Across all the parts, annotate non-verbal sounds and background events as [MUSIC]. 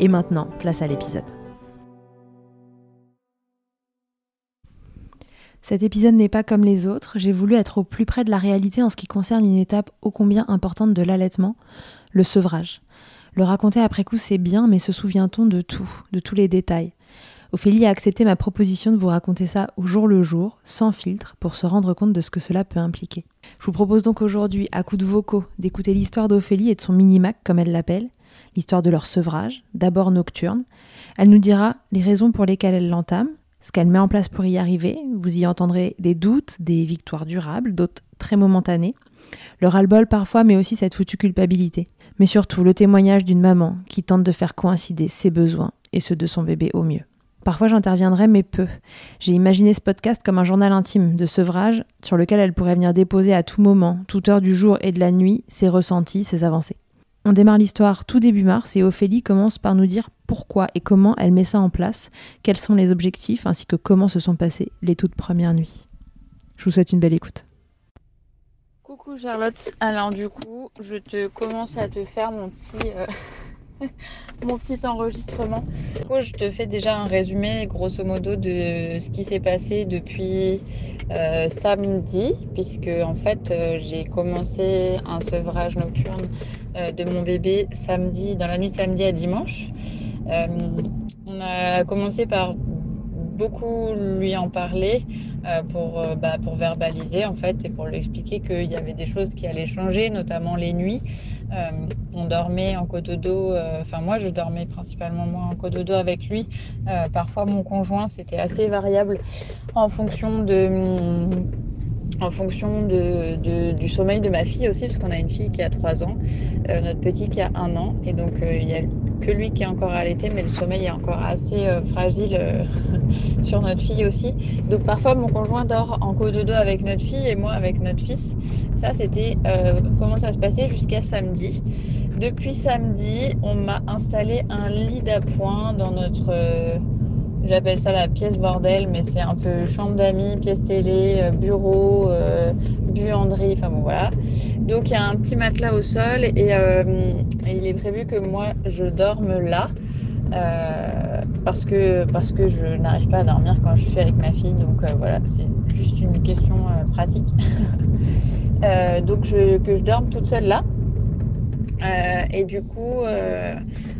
Et maintenant, place à l'épisode. Cet épisode n'est pas comme les autres, j'ai voulu être au plus près de la réalité en ce qui concerne une étape ô combien importante de l'allaitement, le sevrage. Le raconter après coup c'est bien, mais se souvient-on de tout, de tous les détails? Ophélie a accepté ma proposition de vous raconter ça au jour le jour, sans filtre, pour se rendre compte de ce que cela peut impliquer. Je vous propose donc aujourd'hui, à coups de vocaux, d'écouter l'histoire d'Ophélie et de son mini-mac, comme elle l'appelle, l'histoire de leur sevrage, d'abord nocturne. Elle nous dira les raisons pour lesquelles elle l'entame, ce qu'elle met en place pour y arriver. Vous y entendrez des doutes, des victoires durables, d'autres très momentanées. Le ras-le-bol parfois, mais aussi cette foutue culpabilité. Mais surtout le témoignage d'une maman qui tente de faire coïncider ses besoins et ceux de son bébé au mieux. Parfois j'interviendrai, mais peu. J'ai imaginé ce podcast comme un journal intime de sevrage sur lequel elle pourrait venir déposer à tout moment, toute heure du jour et de la nuit, ses ressentis, ses avancées. On démarre l'histoire tout début mars et Ophélie commence par nous dire pourquoi et comment elle met ça en place, quels sont les objectifs ainsi que comment se sont passées les toutes premières nuits. Je vous souhaite une belle écoute. Coucou Charlotte, alors du coup je te commence à te faire mon petit, euh, [LAUGHS] mon petit enregistrement. Je te fais déjà un résumé grosso modo de ce qui s'est passé depuis euh, samedi puisque en fait euh, j'ai commencé un sevrage nocturne euh, de mon bébé samedi, dans la nuit de samedi à dimanche. On a commencé par beaucoup lui en parler pour, bah, pour verbaliser en fait et pour lui expliquer qu'il y avait des choses qui allaient changer, notamment les nuits. on dormait en cododo, enfin moi je dormais principalement moi en cododo avec lui. parfois mon conjoint c'était assez variable en fonction de en fonction de, du sommeil de ma fille aussi, parce qu'on a une fille qui a 3 ans, euh, notre petit qui a 1 an, et donc euh, il n'y a que lui qui est encore allaité, mais le sommeil est encore assez euh, fragile sur notre fille aussi. Donc parfois mon conjoint dort en co-dodo avec notre fille et moi avec notre fils. Ça c'était comment ça se passait jusqu'à samedi. Depuis samedi, on m'a installé un lit d'appoint dans notre J'appelle ça la pièce bordel, mais c'est un peu chambre d'amis, pièce télé, euh, bureau, euh, buanderie, enfin bon voilà. Donc il y a un petit matelas au sol et, euh, il est prévu que moi je dorme là parce que parce que je n'arrive pas à dormir quand je suis avec ma fille. Donc voilà, c'est juste une question pratique. [LAUGHS] donc je, que je dorme toute seule là. Euh, et du coup, euh,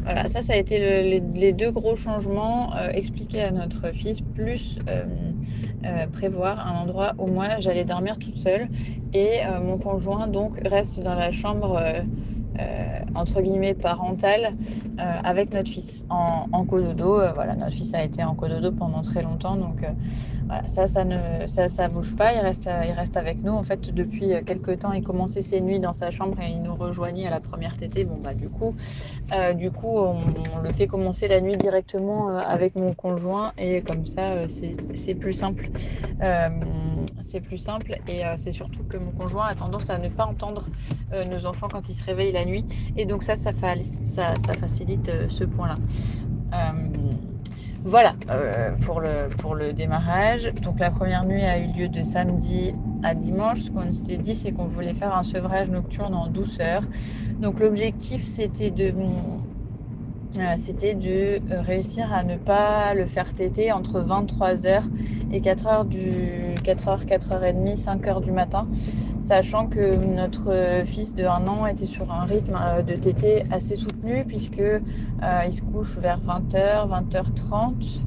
voilà, ça, ça a été le, les, les, deux gros changements euh, expliqués à notre fils, plus prévoir un endroit où moi j'allais dormir toute seule et mon conjoint donc reste dans la chambre entre guillemets parentale avec notre fils en, en cododo. voilà, notre fils a été en cododo pendant très longtemps, donc ça, ça ne, ça, ça bouge pas. Il reste, il reste avec nous. En fait, depuis quelques temps, il commençait ses nuits dans sa chambre et il nous rejoignait à la première tétée. Bon, bah, du coup, euh, du coup, on, le fait commencer la nuit directement euh, avec mon conjoint et comme ça, euh, c'est plus simple. Euh, c'est plus simple et euh, c'est surtout que mon conjoint a tendance à ne pas entendre nos enfants quand ils se réveillent la nuit et donc ça, ça, fa ça, ça facilite ce point-là. Voilà euh, pour, le, pour le démarrage. Donc la première nuit a eu lieu de samedi à dimanche. Ce qu'on s'est dit, c'est qu'on voulait faire un sevrage nocturne en douceur. Donc l'objectif, c'était de, euh, c'était de réussir à ne pas le faire téter entre 23h et 4h du 4h, 4h30, 5h du matin sachant que notre fils de 1 an était sur un rythme euh, de tété assez soutenu puisque euh, il se couche vers 20h, 20h30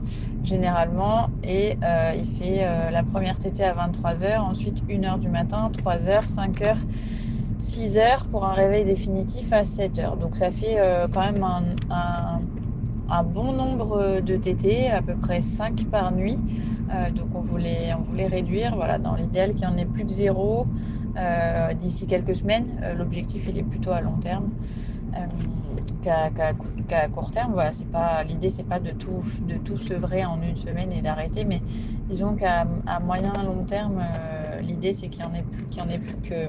généralement et euh, il fait euh, la première tétée à 23h, ensuite 1h du matin, 3h, 5h, 6h pour un réveil définitif à 7h. Donc ça fait euh, quand même un, bon nombre de tétés, à peu près 5 par nuit. donc on voulait, réduire, voilà, dans l'idéal qu'il n'y en ait plus de zéro euh, d'ici quelques semaines. Euh, l'objectif, il est plutôt à long terme euh, qu'à qu qu court terme. Voilà, c'est pas l'idée, c'est pas de tout de tout sevrer en une semaine et d'arrêter, mais disons qu'à moyen long terme, euh, l'idée c'est qu'il y en ait plus qu'il en ait plus que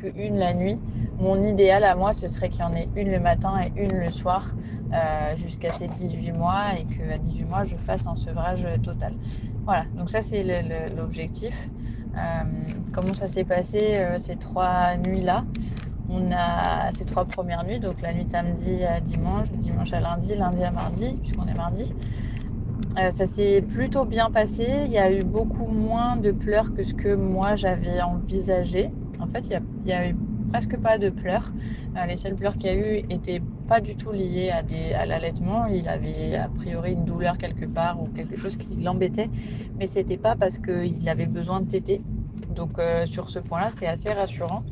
que une la nuit. Mon idéal à moi, ce serait qu'il y en ait une le matin et une le soir euh, jusqu'à ces 18 mois et qu'à 18 mois, je fasse un sevrage total. Voilà, donc ça c'est l'objectif. Euh, comment ça s'est passé euh, ces trois nuits-là? On a ces trois premières nuits, donc la nuit de samedi à dimanche, dimanche à lundi, lundi à mardi, puisqu'on est mardi. Ça s'est plutôt bien passé. Il y a eu beaucoup moins de pleurs que ce que moi j'avais envisagé. En fait, il y, a, eu presque pas de pleurs. Euh, les seules pleurs qu'il y a eu étaient pas du tout liées à, l'allaitement. Il avait a priori une douleur quelque part ou quelque chose qui l'embêtait, mais c'était pas parce qu'il avait besoin de téter. Donc euh, sur ce point-là, c'est assez rassurant.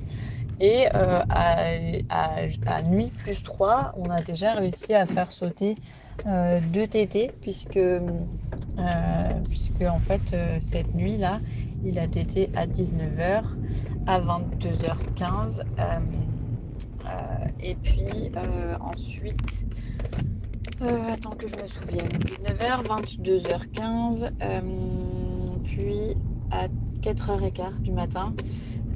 Et euh, à, nuit plus 3, on a déjà réussi à faire sauter deux tétés, puisque, puisque en fait, cette nuit-là, il a tété à 19h, à 22h15. et puis ensuite, attends que je me souvienne, 19h, 22h15, puis à 4h15 du matin.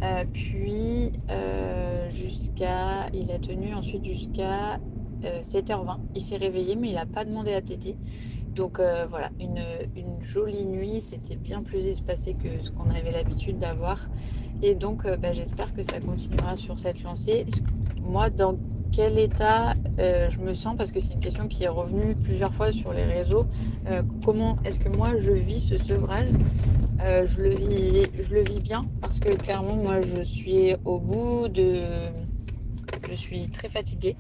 Euh, puis euh, jusqu'à, il a tenu ensuite jusqu'à euh, 7h20. Il s'est réveillé, mais il n'a pas demandé à téter. Donc euh, voilà, une, jolie nuit. C'était bien plus espacé que ce qu'on avait l'habitude d'avoir. Et donc, euh, bah, j'espère que ça continuera sur cette lancée. Moi, dans quel état euh, je me sens? Parce que c'est une question qui est revenue plusieurs fois sur les réseaux. Comment est-ce que moi je vis ce sevrage? Je, le vis, je le vis bien? Parce que clairement moi je suis au bout de... Je suis très fatiguée.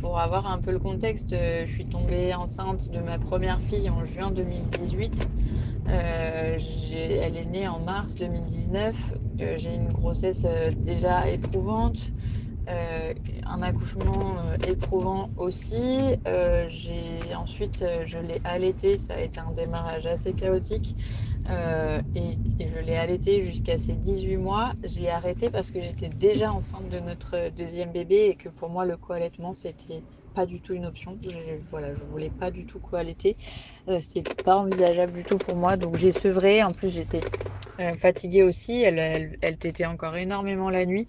Pour, avoir un peu le contexte, je suis tombée enceinte de ma première fille en juin 2018. Euh, elle est née en mars 2019. Euh, j'ai une grossesse déjà éprouvante euh, un accouchement euh, éprouvant aussi. Euh, j'ai ensuite je l'ai allaité, ça a été un démarrage assez chaotique et, je l'ai allaité jusqu'à ses 18 mois. J'ai arrêté parce que j'étais déjà enceinte de notre deuxième bébé et que pour moi le co-allaitement c'était pas du tout une option. Je, voilà, je voulais pas du tout co-allaiter. C'est pas envisageable du tout pour moi. Donc j'ai sevré. En plus j'étais euh, fatiguée aussi. Elle, elle, tétait encore énormément la nuit.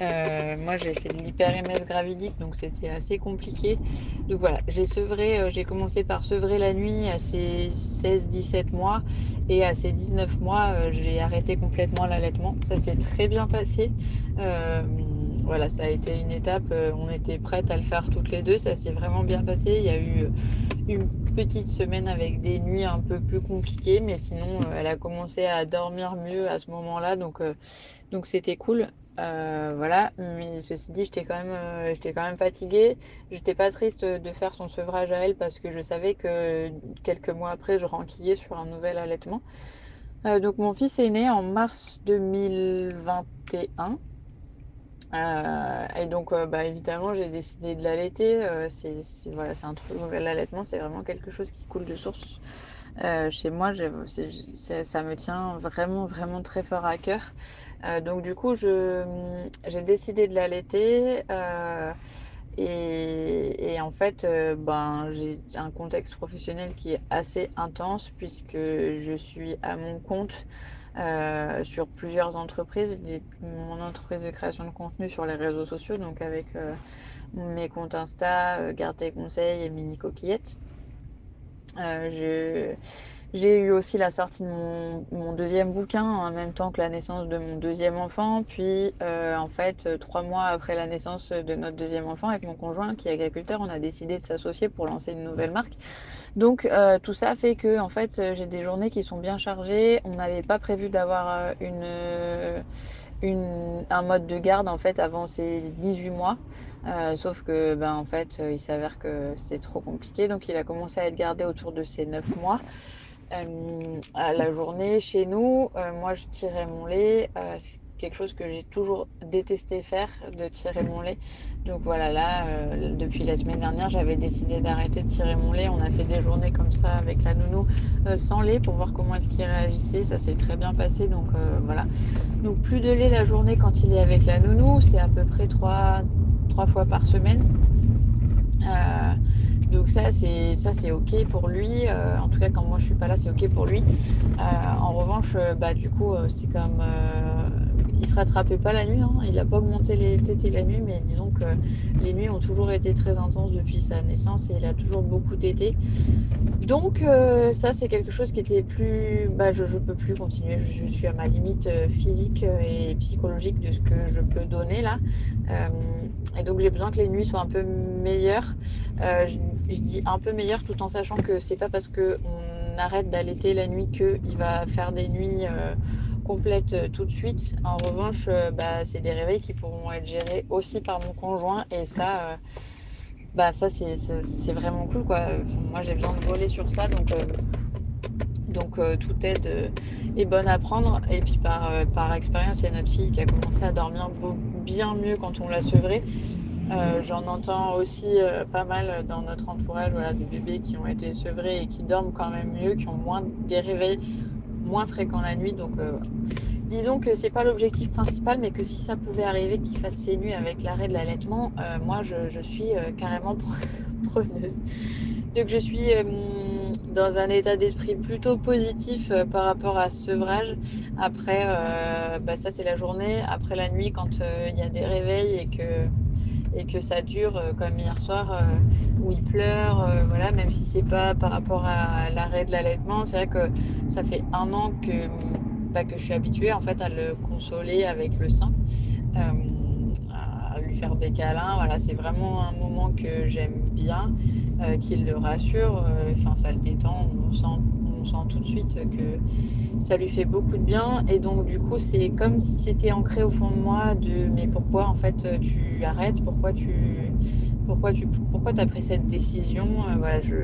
Euh, moi, j'ai fait de l'hyper-MS gravidique, donc c'était assez compliqué. Donc voilà, j'ai sevré, euh, j'ai commencé par sevrer la nuit à ses 16-17 mois et à ses 19 mois, j'ai arrêté complètement l'allaitement. Ça s'est très bien passé. Voilà, ça a été une étape, on était prêtes à le faire toutes les deux, ça s'est vraiment bien passé. Il y a eu une petite semaine avec des nuits un peu plus compliquées, mais sinon, elle a commencé à dormir mieux à ce moment-là, donc donc c'était cool. voilà, mais ceci dit, j'étais quand même, j'étais quand même fatiguée. J'étais pas triste de faire son sevrage à elle parce que je savais que quelques mois après, je renquillais sur un nouvel allaitement. donc mon fils est né en mars 2021. Euh, et donc, euh, bah, évidemment, j'ai décidé de l'allaiter. Euh, voilà, c'est un truc. L'allaitement, c'est vraiment quelque chose qui coule de source. chez moi, ça me tient vraiment, vraiment très fort à cœur. donc, du coup, j'ai décidé de l'allaiter. Et, et, en fait, ben, j'ai un contexte professionnel qui est assez intense puisque je suis à mon compte. Euh, sur plusieurs entreprises. Mon entreprise de création de contenu sur les réseaux sociaux, donc avec euh, mes comptes Insta, euh, Garde tes conseils et Mini Coquillette. j'ai eu aussi la sortie de mon, mon, deuxième bouquin en même temps que la naissance de mon deuxième enfant. Puis, en fait, trois mois après la naissance de notre deuxième enfant, avec mon conjoint qui est agriculteur, on a décidé de s'associer pour lancer une nouvelle marque. Donc euh, tout ça fait que en fait euh, j'ai des journées qui sont bien chargées. On n'avait pas prévu d'avoir euh, une, un mode de garde en fait avant ces 18 mois. sauf que ben en fait il s'avère que c'était trop compliqué. Donc il a commencé à être gardé autour de ces 9 mois. à la journée chez nous, moi je tirais mon lait quelque chose que j'ai toujours détesté faire, de tirer mon lait. Donc voilà, là, euh, depuis la semaine dernière, j'avais décidé d'arrêter de tirer mon lait. On a fait des journées comme ça avec la nounou euh, sans lait pour voir comment est-ce qu'il réagissait. Ça s'est très bien passé, donc euh, voilà. Donc plus de lait la journée quand il est avec la nounou, c'est à peu près trois, trois fois par semaine. Donc ça c'est ça c'est ok pour lui. en tout cas quand moi je suis pas là c'est ok pour lui. en revanche bah du coup c'est comme il se rattrapait pas la nuit. Hein. Il n'a pas augmenté les tétés la nuit, mais disons que les nuits ont toujours été très intenses depuis sa naissance et il a toujours beaucoup tété. Donc euh, ça, c'est quelque chose qui était plus... Bah, je ne peux plus continuer. Je, suis à ma limite euh, physique et psychologique de ce que je peux donner là. Euh, et donc j'ai besoin que les nuits soient un peu meilleures. Je, je, dis un peu meilleures tout en sachant que c'est pas parce qu'on arrête d'allaiter la nuit qu'il va faire des nuits complète euh, tout de suite. En revanche, euh, bah, c'est des réveils qui pourront être gérés aussi par mon conjoint et ça, euh, bah, ça c'est vraiment cool quoi. Moi j'ai besoin de voler sur ça donc donc toute aide est bonne à prendre. Et puis par, par expérience, il y a notre fille qui a commencé à dormir bien mieux quand on l'a sevrée. J'en entends aussi pas mal dans notre entourage voilà, de bébés qui ont été sevrés et qui dorment quand même mieux, qui ont moins des réveils moins fréquent la nuit. Donc, euh, disons que c'est pas l'objectif principal, mais que si ça pouvait arriver qu'il fasse ses nuits avec l'arrêt de l'allaitement, euh, moi je, suis euh, carrément [LAUGHS] preneuse. Donc, je suis dans un état d'esprit plutôt positif par rapport à ce sevrage. Après, bah, ça c'est la journée. Après la nuit, quand il y a des réveils et que et que ça dure euh, comme hier soir euh, où il pleure, euh, voilà, même si c'est pas par rapport à l'arrêt de l'allaitement, c'est vrai que ça fait un an que, bah, que je suis habituée en fait à le consoler avec le sein, faire des câlins, voilà, c'est vraiment un moment que j'aime bien, qu'il le rassure, enfin ça le détend, on sent sent tout de suite que ça lui fait beaucoup de bien. Et donc, du coup, c'est comme si c'était ancré au fond de moi de mais pourquoi en fait tu arrêtes? Pourquoi tu. Pourquoi tu pourquoi as pris cette décision? Euh, Voilà, je.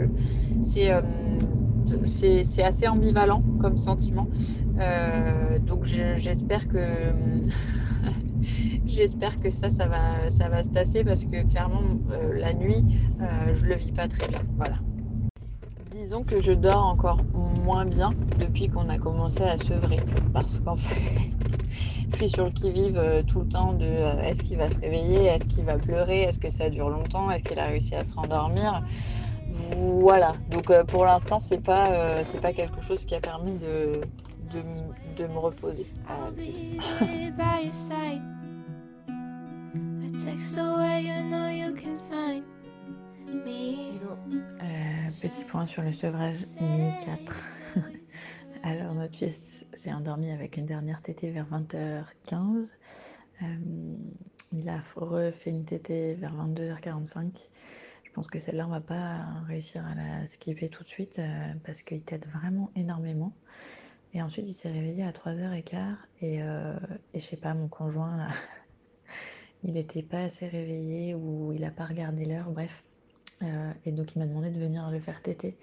Euh, c'est. c'est assez ambivalent comme sentiment. Euh, donc j'espère que [LAUGHS] j'espère que ça, ça va, ça va se tasser parce que clairement la nuit, je le vis pas très bien. Voilà disons que je dors encore moins bien depuis qu'on a commencé à sevrer. Parce qu'en fait, [LAUGHS] je suis sur le qui-vive euh, tout le temps de euh, est-ce qu'il va se réveiller, est-ce qu'il va pleurer, est-ce que ça dure longtemps, est-ce qu'il a réussi à se rendormir. Voilà. Donc euh, pour l'instant, c'est pas, c'est pas quelque chose qui a permis de, de, me reposer. Euh, petit point sur le sevrage nuit 4. [LAUGHS] Alors notre fils s'est endormi avec une dernière tétée vers 20h15. Euh, il a refait une tétée vers 22h45. Je pense que celle-là, on va pas réussir à la skipper tout de suite euh, parce qu'il t'aide vraiment énormément. Et ensuite, il s'est réveillé à 3h15 et, et je sais pas, mon conjoint [LAUGHS] il n'était pas assez réveillé ou il n'a pas regardé l'heure, bref. Euh, et donc il m'a demandé de venir le faire téter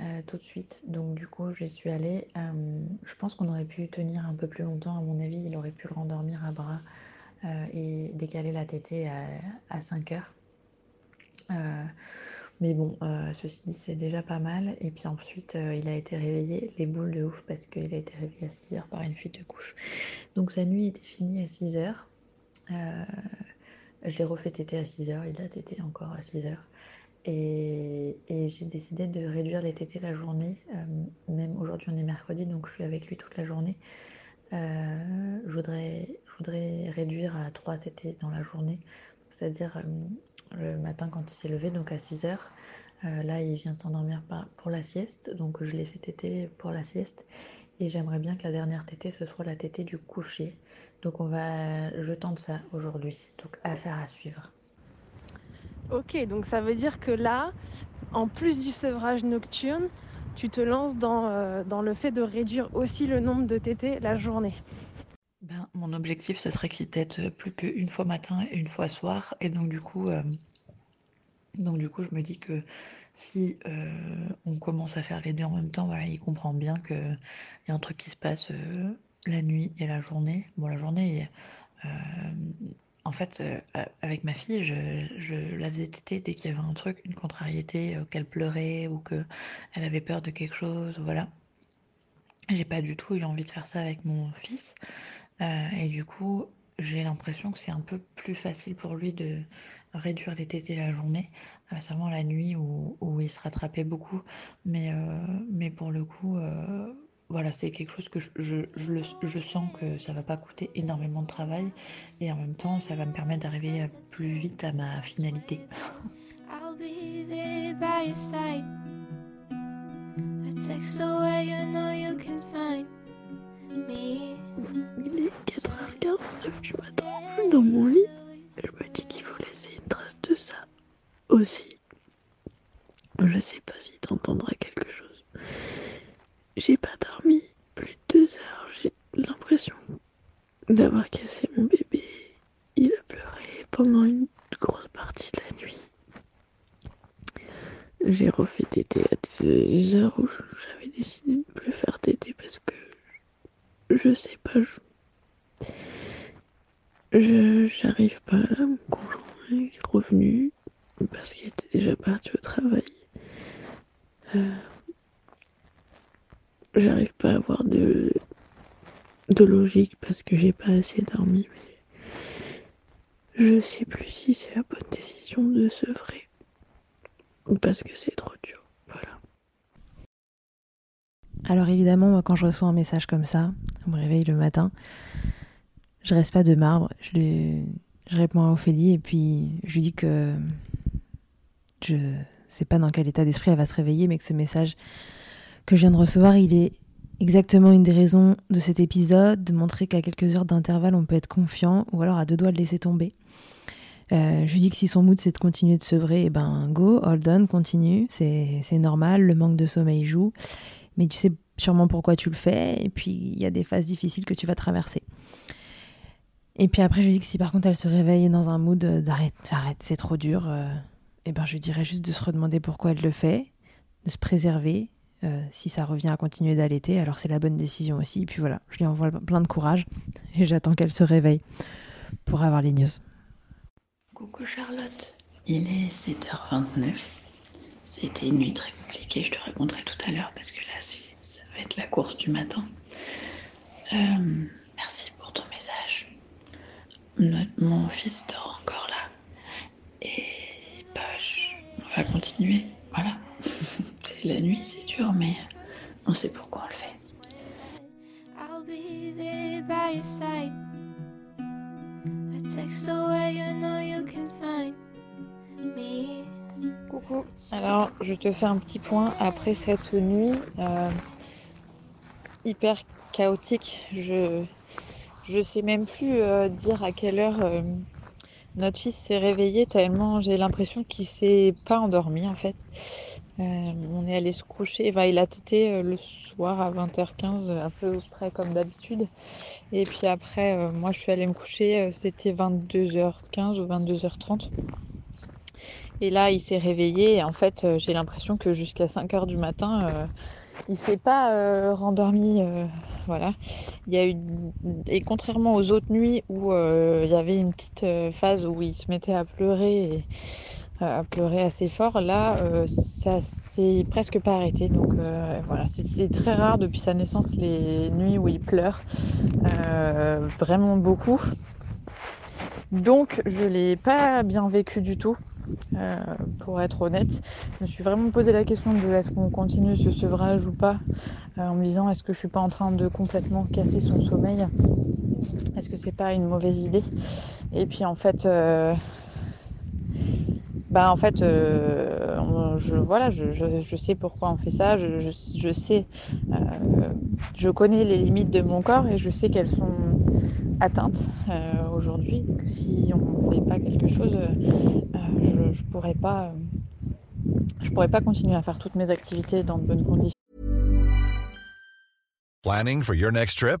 euh, tout de suite. Donc du coup j'y suis allée. Euh, je pense qu'on aurait pu tenir un peu plus longtemps, à mon avis, il aurait pu le rendormir à bras et décaler la tétée à, 5 heures. Mais bon, ceci dit, c'est déjà pas mal. Et puis ensuite, il a été réveillé, les boules de ouf, parce qu'il a été réveillé à 6 heures par une fuite de couche. Donc sa nuit était finie à 6 heures. je l'ai refait téter à 6 heures, il a tété encore à 6 heures. Et, j'ai décidé de réduire les tétés la journée. Euh, même aujourd'hui, on est mercredi, donc je suis avec lui toute la journée. Euh, je, voudrais, je voudrais réduire à 3 tétés dans la journée, c'est-à-dire euh, le matin quand il s'est levé, donc à 6 heures. là, il vient s'endormir pour la sieste, donc je l'ai fait téter pour la sieste. Et j'aimerais bien que la dernière tétée, ce soit la tétée du coucher. Donc on va, je tente ça aujourd'hui. Donc affaire à suivre. Ok, donc ça veut dire que là, en plus du sevrage nocturne, tu te lances dans, euh, dans le fait de réduire aussi le nombre de tétés la journée. Ben, mon objectif, ce serait qu'il tète plus qu'une fois matin et une fois soir. Et donc du coup, euh, donc du coup, je me dis que si euh, on commence à faire les deux en même temps, voilà, il comprend bien qu'il y a un truc qui se passe la nuit et la journée. Bon, la journée, en fait, euh, avec ma fille, je, la faisais téter dès qu'il y avait un truc, une contrariété, euh, qu'elle pleurait ou qu'elle avait peur de quelque chose, voilà. J'ai pas du tout eu envie de faire ça avec mon fils. Euh, et du coup, j'ai l'impression que c'est un peu plus facile pour lui de réduire les tétés la journée, seulement la nuit où, où, il se rattrapait beaucoup. Mais, mais pour le coup, voilà, c'est quelque chose que je, je, sens que ça va pas coûter énormément de travail et en même temps, ça va me permettre d'arriver plus vite à ma finalité. Il est 4h49 du matin, dans mon lit. Je me dis qu'il faut laisser une trace de ça aussi. Je sais pas si t'entendras quelque chose. J'ai pas dormi plus de deux heures. J'ai l'impression d'avoir cassé mon bébé. Il a pleuré pendant une grosse partie de la nuit. J'ai refait tété à des heures où j'avais décidé de plus faire tété parce que je sais pas. Je, j'arrive pas là. Mon conjoint est revenu parce qu'il était déjà parti au travail. Euh, j'arrive pas à avoir de, de logique parce que j'ai pas assez dormi. Mais je sais plus si c'est la bonne décision de se vrai ou parce que c'est trop dur. Alors évidemment, quand je reçois un message comme ça, on me réveille le matin, je reste pas de marbre. Je, réponds à Ophélie et puis je lui dis que je sais pas dans quel état d'esprit elle va se réveiller, mais que ce message que je viens de recevoir, il est exactement une des raisons de cet épisode, de montrer qu'à quelques heures d'intervalle, on peut être confiant ou alors à deux doigts de laisser tomber. Euh, je lui dis que si son mood c'est de continuer de sevrer, eh ben go, hold on, continue, c'est normal, le manque de sommeil joue, mais tu sais sûrement pourquoi tu le fais, et puis il y a des phases difficiles que tu vas traverser. Et puis après, je lui dis que si par contre elle se réveille dans un mood d'arrête, arrête, c'est trop dur, et euh, eh ben je lui dirais juste de se redemander pourquoi elle le fait, de se préserver, euh, si ça revient à continuer d'allaiter, alors c'est la bonne décision aussi. Et puis voilà, je lui envoie plein de courage et j'attends qu'elle se réveille pour avoir les news. Coucou Charlotte, il est 7h29. C'était une nuit très je te raconterai tout à l'heure parce que là ça va être la course du matin. Euh, merci pour ton message. mon fils dort encore là. Et bah, on va continuer. Voilà. [LAUGHS] la nuit, c'est dur, mais on sait pourquoi on le fait. Coucou, alors je te fais un petit point après cette nuit euh, hyper chaotique. Je je sais même plus euh, dire à quelle heure euh, notre fils s'est réveillé tellement j'ai l'impression qu'il s'est pas endormi en fait. on est allé se coucher, il a tété le soir à 20h15, à peu près comme d'habitude. Et puis après, moi je suis allée me coucher, c'était 22h15 ou 22h30. Et là, il s'est réveillé et en fait, j'ai l'impression que jusqu'à 5h du matin, il s'est pas euh, rendormi. Euh, voilà. Il y a eu et contrairement aux autres nuits où euh, il y avait une petite phase où il se mettait à pleurer et à pleurer assez fort, là ça s'est presque pas arrêté. Donc voilà, c'est très rare depuis sa naissance les nuits où il pleure vraiment beaucoup. Donc je l'ai pas bien vécu du tout. Euh, pour être honnête. Je me suis vraiment posé la question de est-ce qu'on continue ce sevrage ou pas, euh, en me disant est-ce que je suis pas en train de complètement casser son sommeil, est-ce que c'est pas une mauvaise idée? Et puis en fait, euh, bah en fait, je voilà, je, je, sais pourquoi on fait ça, je, je sais, je connais les limites de mon corps et je sais qu'elles sont atteinte euh, aujourd'hui, que si on fait pas quelque chose, euh, je, je pourrais pas, je pourrais pas continuer à faire toutes mes activités dans de bonnes conditions. Planning for your next trip?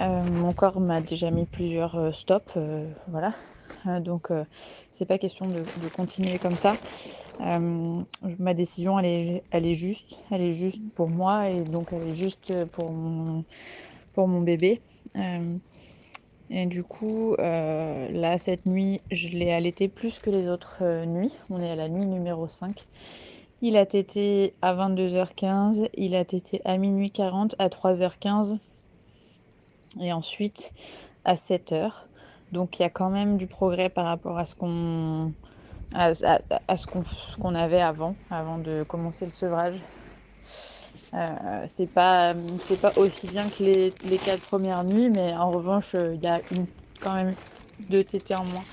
Euh, mon corps m'a déjà mis plusieurs euh, stops, euh, voilà. Donc, c'est pas question de, continuer comme ça. Ma décision, elle est, elle est juste. Elle est juste pour moi et donc elle est juste pour mon, pour mon bébé. Et du coup, là, cette nuit, je l'ai allaité plus que les autres nuits. On est à la nuit numéro 5. Il a tété à 22h15, il a tété à minuit 40, à 3h15 et ensuite à 7h. Donc il y a quand même du progrès par rapport à ce qu'on à, ce qu'on avait avant, avant de commencer le sevrage. Euh, c'est pas c'est pas aussi bien que les, les quatre premières nuits, mais en revanche il y a une, quand même deux tétés en moins.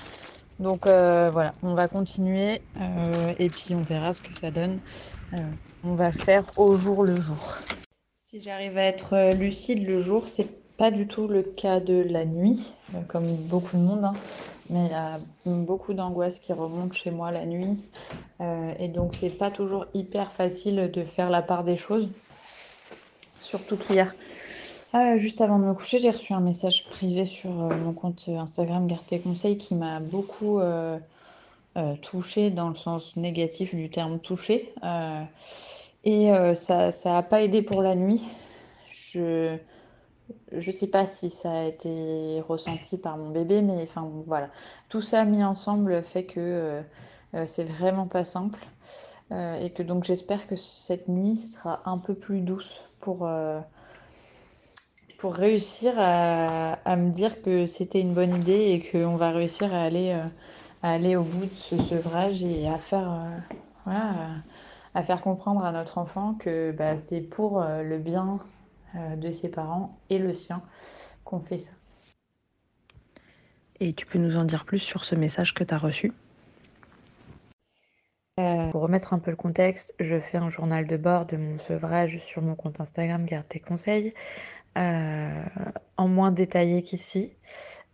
Donc euh, voilà, on va continuer euh, et puis on verra ce que ça donne. Euh, on va faire au jour le jour. Si j'arrive à être euh, lucide le jour, c'est pas du tout le cas de la nuit, euh, comme beaucoup de monde, hein, mais il y a beaucoup d'angoisse qui remonte chez moi la nuit. Euh, et donc, c'est pas toujours hyper facile de faire la part des choses. Surtout qu'hier, euh, juste avant de me coucher, j'ai reçu un message privé sur mon compte Instagram Garde tes conseils qui m'a beaucoup euh, touché dans le sens négatif du terme touché. et ça n'a pas aidé pour la nuit. Je je sais pas si ça a été ressenti par mon bébé, mais enfin voilà. Tout ça mis ensemble fait que euh, euh, c'est vraiment pas simple. Euh, et que donc j'espère que cette nuit sera un peu plus douce pour, réussir à, me dire que c'était une bonne idée et qu'on va réussir à aller, au bout de ce sevrage et à faire, comprendre à notre enfant que bah, c'est pour le bien de ses parents et le sien qu'on fait ça. Et tu peux nous en dire plus sur ce message que tu as reçu? Euh, Pour remettre un peu le contexte, je fais un journal de bord de mon sevrage sur mon compte Instagram Garde tes conseils, euh, en moins détaillé qu'ici,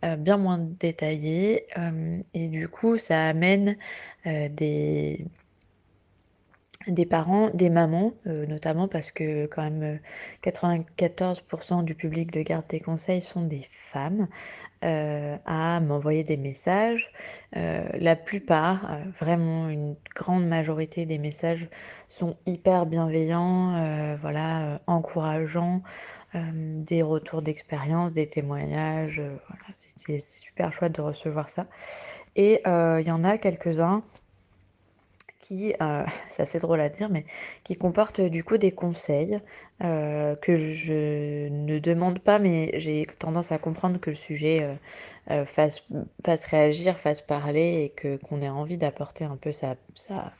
euh, bien moins détaillé, euh, et du coup ça amène euh, des des parents, des mamans, euh, notamment parce que quand même 94% euh, du public de Garde tes conseils sont des femmes, euh, à m'envoyer des messages. La plupart, vraiment une grande majorité des messages sont hyper bienveillants, voilà, encourageants, des retours d'expérience, des témoignages. voilà, c'est super chouette de recevoir ça. Et il y en a quelques-uns qui, euh, [LAUGHS] c'est assez drôle à dire, mais qui comporte du coup des conseils euh, que je ne demande pas, mais j'ai tendance à comprendre que le sujet euh, fasse, fasse réagir, fasse parler et que qu'on ait envie d'apporter un peu sa, sa,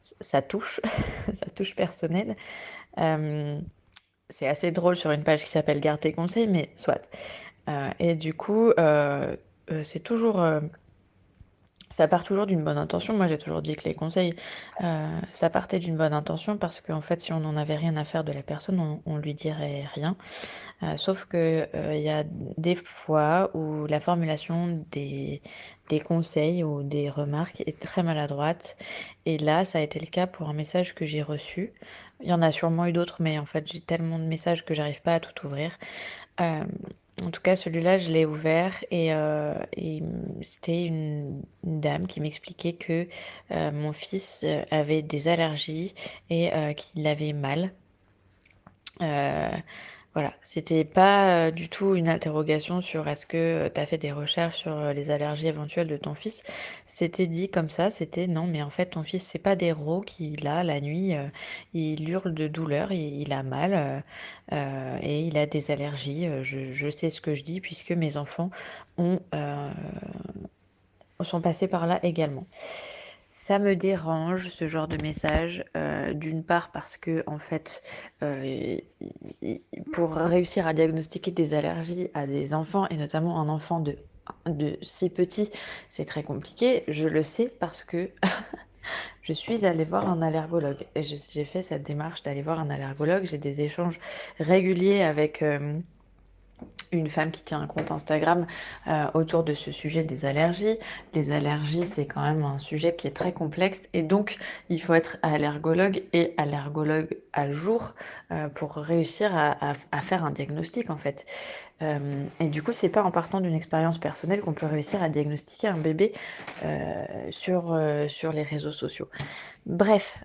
sa touche, [LAUGHS] sa touche personnelle. c'est assez drôle sur une page qui s'appelle Garde tes conseils, mais soit. et du coup, c'est toujours ça part toujours d'une bonne intention. Moi, j'ai toujours dit que les conseils, euh, ça partait d'une bonne intention parce qu'en fait, si on n'en avait rien à faire de la personne, on, on lui dirait rien. Euh, sauf que euh, il y a des fois où la formulation des, des conseils ou des remarques est très maladroite. Et là, ça a été le cas pour un message que j'ai reçu. Il y en a sûrement eu d'autres, mais en fait, j'ai tellement de messages que j'arrive pas à tout ouvrir. En tout cas, celui-là, je l'ai ouvert et, euh, c'était une, dame qui m'expliquait que euh, mon fils euh, avait des allergies et qu'il avait mal. Voilà, c'était pas du tout une interrogation sur est-ce que tu as fait des recherches sur les allergies éventuelles de ton fils. C'était dit comme ça, c'était non, mais en fait ton fils c'est pas des rots qu'il a la nuit, il hurle de douleur, il, a mal et il a des allergies. Je, je, sais ce que je dis puisque mes enfants ont sont passés par là également. Ça me dérange ce genre de message, euh, d'une part parce que en fait, euh, pour réussir à diagnostiquer des allergies à des enfants et notamment un enfant de, de si petit, c'est très compliqué. Je le sais parce que [LAUGHS] je suis allée voir un allergologue j'ai fait cette démarche d'aller voir un allergologue. J'ai des échanges réguliers avec euh, une femme qui tient un compte Instagram euh, autour de ce sujet des allergies. Les allergies, c'est quand même un sujet qui est très complexe et donc il faut être allergologue et allergologue à jour euh, pour réussir à, faire un diagnostic en fait. Euh, et du coup, c'est pas en partant d'une expérience personnelle qu'on peut réussir à diagnostiquer un bébé sur, sur les réseaux sociaux. Bref,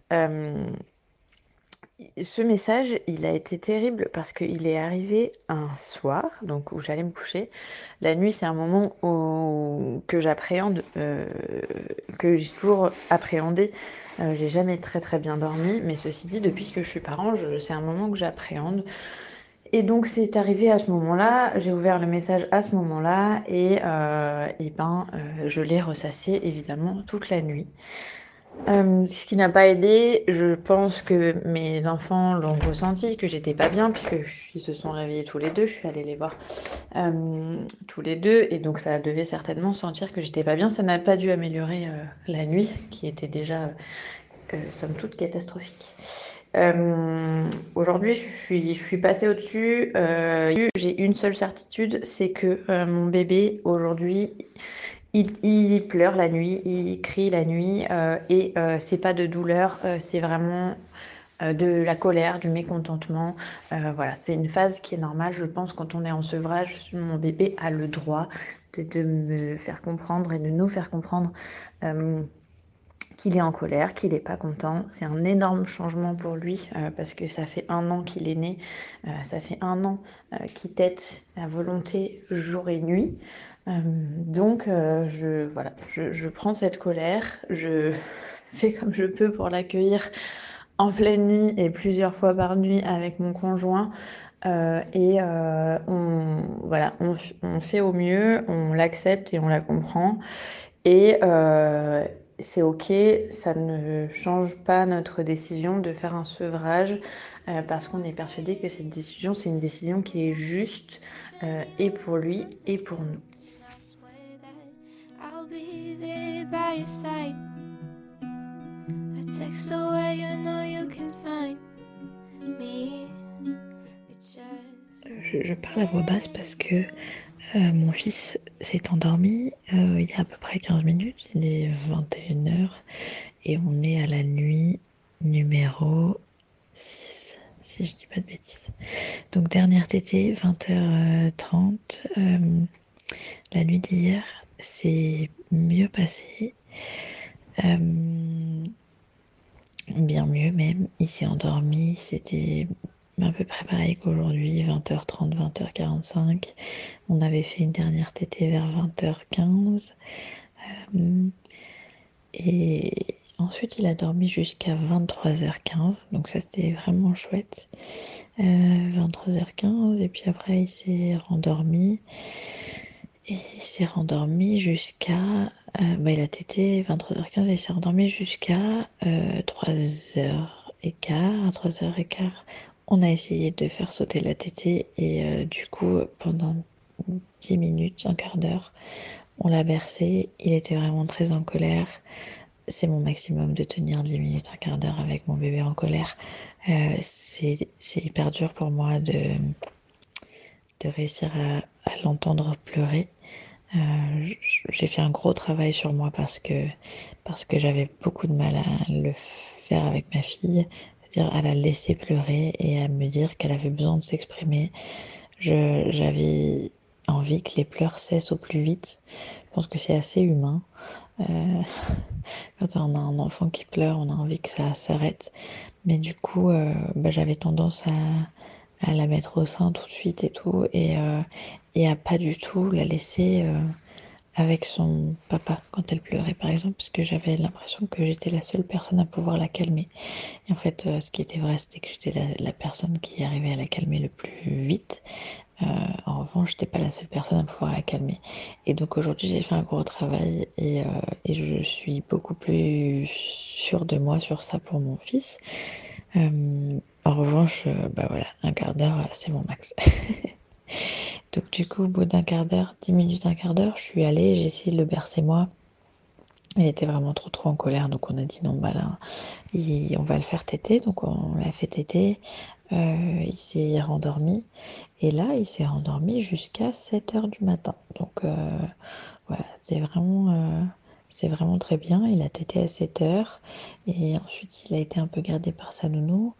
ce message, il a été terrible parce qu'il est arrivé un soir, donc où j'allais me coucher. La nuit, c'est un moment que j'appréhende, euh, que j'ai toujours appréhendé. Euh, j'ai jamais très très bien dormi, mais ceci dit, depuis que je suis parent, c'est un moment que j'appréhende. Et donc c'est arrivé à ce moment-là, j'ai ouvert le message à ce moment-là et, euh, et ben, euh, je l'ai ressassé évidemment toute la nuit. Euh, ce qui n'a pas aidé, je pense que mes enfants l'ont ressenti, que j'étais pas bien, puisque ils se sont réveillés tous les deux, je suis allée les voir euh, tous les deux, et donc ça devait certainement sentir que j'étais pas bien. Ça n'a pas dû améliorer euh, la nuit, qui était déjà, somme toute, catastrophique. Aujourd'hui, je suis, je suis passée au-dessus. J'ai une seule certitude, c'est que mon bébé, aujourd'hui, il, pleure la nuit, il crie la nuit euh, et euh, c'est pas de douleur, euh, c'est vraiment de la colère, du mécontentement. voilà, c'est une phase qui est normale. Je pense quand on est en sevrage, mon bébé a le droit de, me faire comprendre et de nous faire comprendre qu'il est en colère, qu'il n'est pas content. C'est un énorme changement pour lui parce que ça fait un an qu'il est né, ça fait un an qu'il tête à volonté jour et nuit. Euh, donc, euh, je, voilà, je, prends cette colère, je [LAUGHS] fais comme je peux pour l'accueillir en pleine nuit et plusieurs fois par nuit avec mon conjoint. Euh, et on, voilà, on, fait au mieux, on l'accepte et on la comprend. Et c'est ok, ça ne change pas notre décision de faire un sevrage parce qu'on est persuadé que cette décision, c'est une décision qui est juste et pour lui et pour nous. Je, parle à voix basse parce que euh, mon fils s'est endormi euh, il y a à peu près 15 minutes, il est 21h et on est à la nuit numéro 6, si je dis pas de bêtises. Donc dernière tétée, 20h30, euh, la nuit d'hier, c'est mieux passé. Euh, bien mieux même. Il s'est endormi. C'était un peu près pareil qu'aujourd'hui, 20h30, 20h45. On avait fait une dernière tétée vers 20h15. Euh, et ensuite, il a dormi jusqu'à 23h15, donc ça c'était vraiment chouette. 23h15, et puis après il s'est rendormi. Il s'est rendormi jusqu'à. bah, il a tété 23h15 et il s'est rendormi jusqu'à 3h15. 3h15, on a essayé de faire sauter la tétée et du coup, pendant 10 minutes, un quart d'heure, on l'a bercé. Il était vraiment très en colère. C'est mon maximum de tenir 10 minutes, un quart d'heure avec mon bébé en colère. Euh, c'est hyper dur pour moi de, de réussir à, l'entendre pleurer. Euh, j'ai fait un gros travail sur moi parce que, parce que j'avais beaucoup de mal à le faire avec ma fille, c'est-à-dire à la laisser pleurer et à me dire qu'elle avait besoin de s'exprimer. J'avais envie que les pleurs cessent au plus vite. Je pense que c'est assez humain. Euh, [LAUGHS] quand on a un enfant qui pleure, on a envie que ça s'arrête. Mais du coup, euh, bah, j'avais tendance à, la mettre au sein tout de suite et tout, et, euh, et à pas du tout la laisser avec son papa quand elle pleurait par exemple parce que j'avais l'impression que j'étais la seule personne à pouvoir la calmer et en fait ce qui était vrai c'était que j'étais la, personne qui arrivait à la calmer le plus vite euh, en revanche, j'étais pas la seule personne à pouvoir la calmer. Et donc aujourd'hui, j'ai fait un gros travail et, euh, et, je suis beaucoup plus sûre de moi sur ça pour mon fils. Euh, en revanche, bah voilà, un quart d'heure, c'est mon max. [LAUGHS] donc du coup, au bout d'un quart d'heure, dix minutes, un quart d'heure, je suis allée, j'ai essayé de le bercer moi. Il était vraiment trop trop en colère, donc on a dit non, bah là, on va le faire téter, donc on l'a fait téter. Euh, il s'est rendormi et là il s'est rendormi jusqu'à 7 heures du matin. Donc euh, voilà, c'est vraiment, euh, c'est vraiment très bien. Il a tété à 7 heures et ensuite il a été un peu gardé par sa nounou.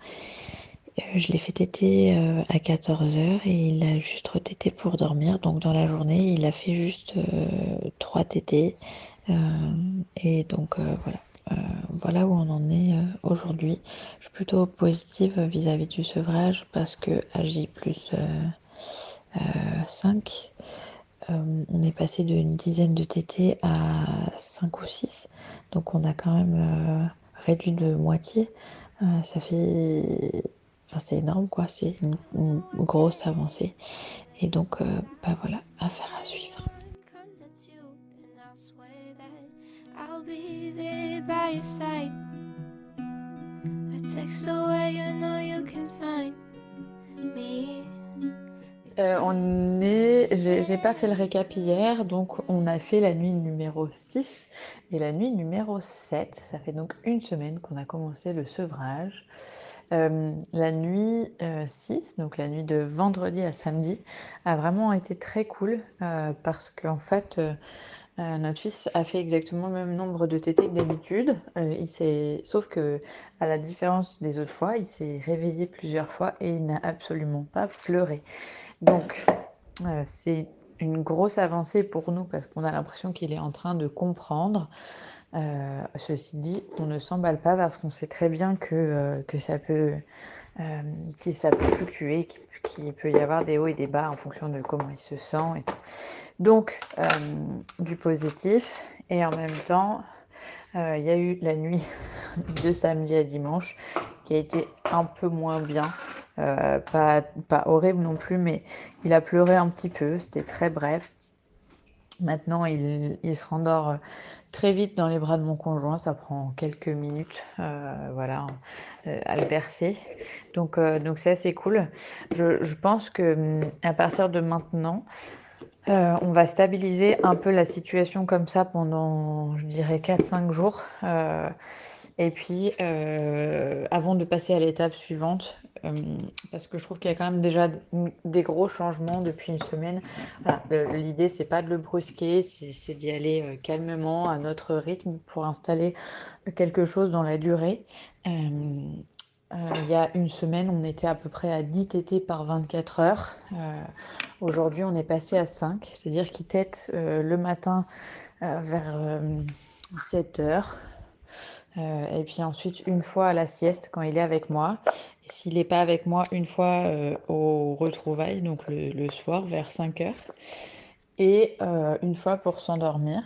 Je l'ai fait téter à 14 heures et il a juste retété pour dormir. Donc dans la journée, il a fait juste 3 tétés. et donc voilà. Euh, voilà où on en est euh, aujourd'hui. Je suis plutôt positive vis-à-vis du sevrage parce que AJ plus 5, euh, on est passé d'une dizaine de TT à 5 ou 6. Donc on a quand même réduit de moitié. ça fait. Enfin, c'est énorme quoi, c'est une, une, grosse avancée. Et donc, bah voilà, affaire à suivre. on est, j'ai pas fait le récap hier, donc on a fait la nuit numéro 6 et la nuit numéro 7. Ça fait donc une semaine qu'on a commencé le sevrage. Euh, la nuit 6, euh, donc la nuit de vendredi à samedi, a vraiment été très cool euh, parce qu'en fait, euh, notre fils a fait exactement le même nombre de tétés que d'habitude. Euh, sauf que, à la différence des autres fois, il s'est réveillé plusieurs fois et il n'a absolument pas pleuré. Donc, euh, c'est une grosse avancée pour nous parce qu'on a l'impression qu'il est en train de comprendre. ceci dit, on ne s'emballe pas parce qu'on sait très bien que, que ça peut euh, ça peut fluctuer, qu'il peut y avoir des hauts et des bas en fonction de comment il se sent et tout. Donc euh, du positif et en même temps euh, il y a eu la nuit [LAUGHS] de samedi à dimanche qui a été un peu moins bien, pas, pas horrible non plus, mais il a pleuré un petit peu, c'était très bref. Maintenant, il, se rendort très vite dans les bras de mon conjoint. Ça prend quelques minutes, euh, voilà, euh, à le bercer. Donc, euh, donc c'est assez cool. Je, je, pense que hum, à partir de maintenant, on va stabiliser un peu la situation comme ça pendant, je dirais, 4-5 jours. Et puis, euh, avant de passer à l'étape suivante, euh, parce que je trouve qu'il y a quand même déjà des gros changements depuis une semaine. Voilà, L'idée, c'est pas de le brusquer, c'est d'y aller euh, calmement, à notre rythme, pour installer quelque chose dans la durée. il y a une semaine, on était à peu près à 10 TT par 24 heures. Aujourd'hui, on est passé à 5, c'est-à-dire qu'il tête le matin vers 7 heures. Euh, et puis ensuite, une fois à la sieste quand il est avec moi. S'il n'est pas avec moi, une fois euh, au retrouvailles, donc le, soir vers 5 heures. Et euh, une fois pour s'endormir.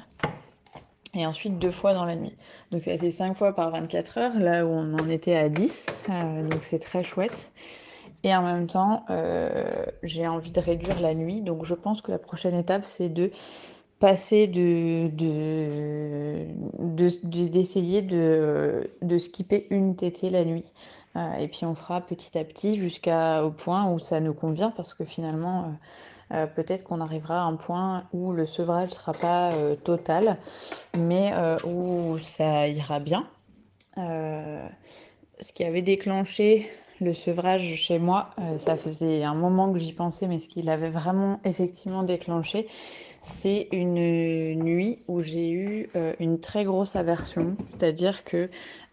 et ensuite deux fois dans la nuit. Donc ça fait cinq fois par 24 heures, là où on en était à 10, euh, donc c'est très chouette. Et en même temps, j'ai envie de réduire la nuit, donc je pense que la prochaine étape, c'est de passer de, d'essayer de, skipper une tétée la nuit. Euh, et puis on fera petit à petit jusqu'au point où ça nous convient, parce que finalement... Euh, peut-être qu'on arrivera à un point où le sevrage ne sera pas euh, total, mais euh, où ça ira bien. ce qui avait déclenché le sevrage chez moi, ça faisait un moment que j'y pensais, mais ce qui l'avait vraiment effectivement déclenché, c'est une nuit où j'ai eu une très grosse aversion, c'est-à-dire que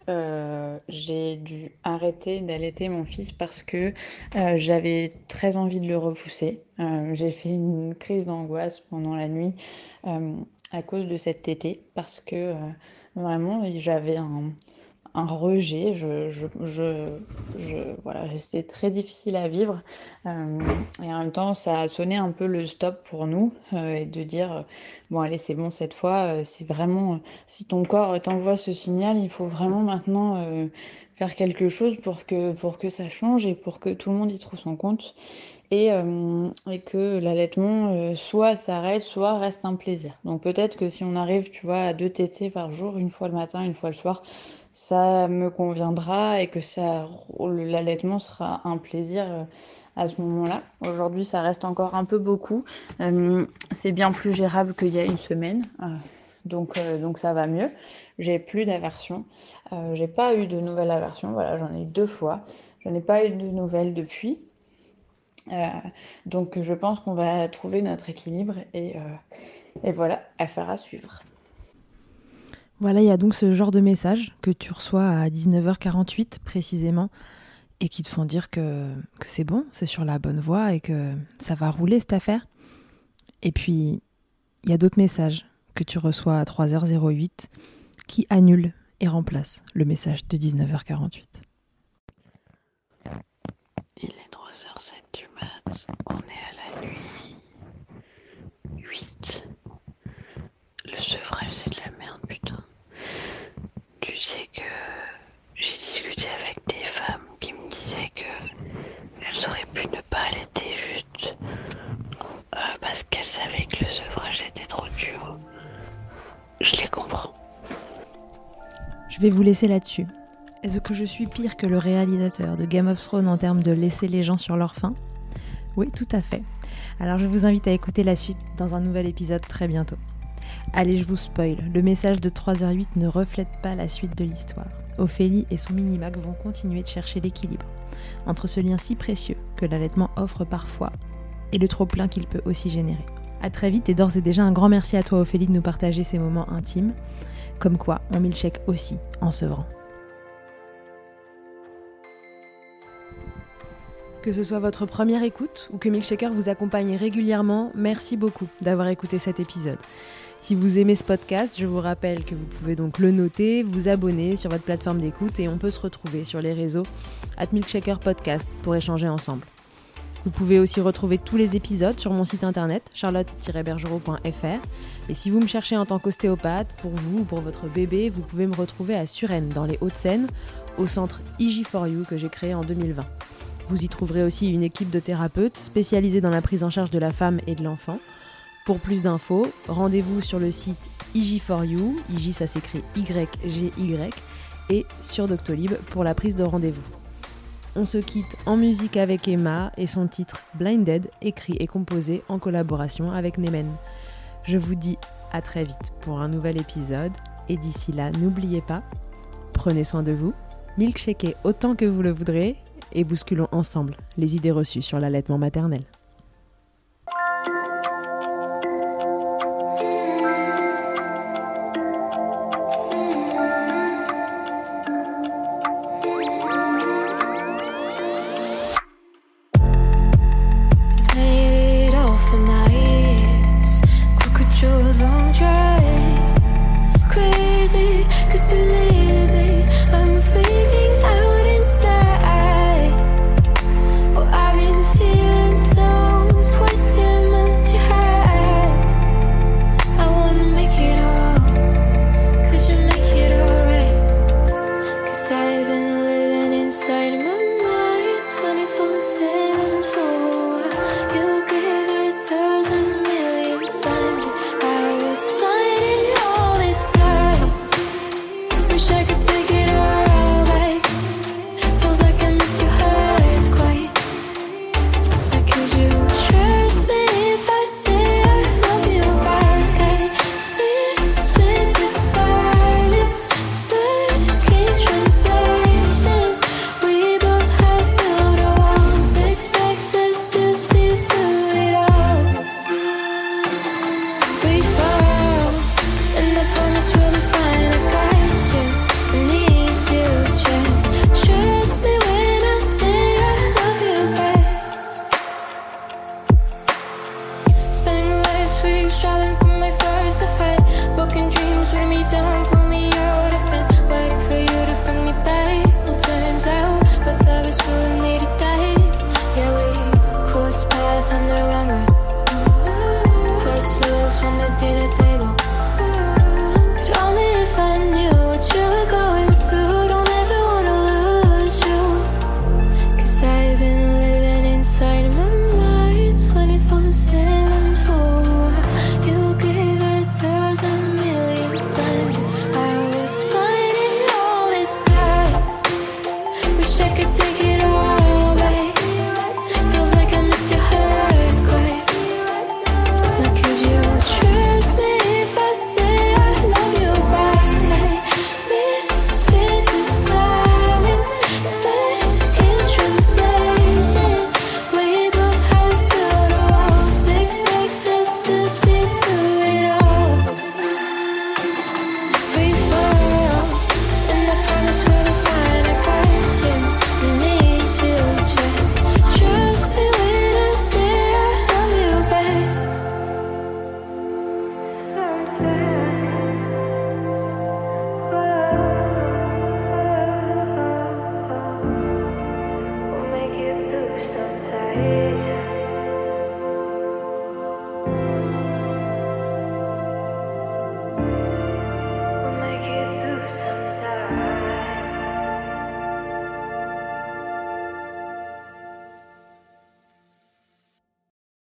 euh, j'ai dû arrêter d'allaiter mon fils parce que euh, j'avais très envie de le repousser. Euh, j'ai fait une crise d'angoisse pendant la nuit à cause de cette tétée parce que vraiment j'avais un, un rejet. Je, je, je, je voilà, c'était très difficile à vivre. Euh, et en même temps, ça a sonné un peu le stop pour nous euh, et de dire bon, allez, c'est bon cette fois. Euh, c'est vraiment si ton corps t'envoie ce signal, il faut vraiment maintenant faire quelque chose pour que pour que ça change et pour que tout le monde y trouve son compte. Et, et, que l'allaitement soit s'arrête, soit reste un plaisir. Donc peut-être que si on arrive, tu vois, à deux tétés par jour, une fois le matin, une fois le soir, ça me conviendra et que ça l'allaitement sera un plaisir euh, à ce moment-là. Aujourd'hui, ça reste encore un peu beaucoup. Euh, c'est bien plus gérable qu'il y a une semaine. Euh, donc, donc ça va mieux. J'ai plus d'aversion. j'ai pas eu de nouvelles aversions. Voilà, j'en ai eu deux fois. Je n'ai pas eu de nouvelles depuis. donc je pense qu'on va trouver notre équilibre et, et voilà, affaire à suivre. Voilà, il y a donc ce genre de message que tu reçois à 19h48 précisément et qui te font dire que, que c'est bon, c'est sur la bonne voie et que ça va rouler cette affaire. Et puis, il y a d'autres messages que tu reçois à 3h08 qui annulent et remplacent le message de 19h48. Il est 3h07 du mat, on est à vais vous laisser là-dessus. Est-ce que je suis pire que le réalisateur de Game of Thrones en termes de laisser les gens sur leur faim? Oui, tout à fait. Alors je vous invite à écouter la suite dans un nouvel épisode très bientôt. Allez, je vous spoil, le message de 3h08 ne reflète pas la suite de l'histoire. Ophélie et son mini-mac vont continuer de chercher l'équilibre entre ce lien si précieux que l'allaitement offre parfois et le trop-plein qu'il peut aussi générer. A très vite et d'ores et déjà un grand merci à toi Ophélie de nous partager ces moments intimes, comme quoi on milkshake aussi en sevrant. Que ce soit votre première écoute ou que Milkshaker vous accompagne régulièrement, merci beaucoup d'avoir écouté cet épisode. Si vous aimez ce podcast, je vous rappelle que vous pouvez donc le noter, vous abonner sur votre plateforme d'écoute et on peut se retrouver sur les réseaux at Milkshaker Podcast pour échanger ensemble. Vous pouvez aussi retrouver tous les épisodes sur mon site internet charlotte-bergerot.fr et si vous me cherchez en tant qu'ostéopathe, pour vous ou pour votre bébé, vous pouvez me retrouver à Suresnes dans les Hauts-de-Seine au centre IG4U que j'ai créé en 2020. Vous y trouverez aussi une équipe de thérapeutes spécialisés dans la prise en charge de la femme et de l'enfant pour plus d'infos, rendez-vous sur le site IG4U, IG ça s'écrit Y-G-Y, et sur Doctolib pour la prise de rendez-vous. On se quitte en musique avec Emma et son titre Blinded, écrit et composé en collaboration avec Nemen. Je vous dis à très vite pour un nouvel épisode, et d'ici là, n'oubliez pas, prenez soin de vous, milkshakez autant que vous le voudrez, et bousculons ensemble les idées reçues sur l'allaitement maternel.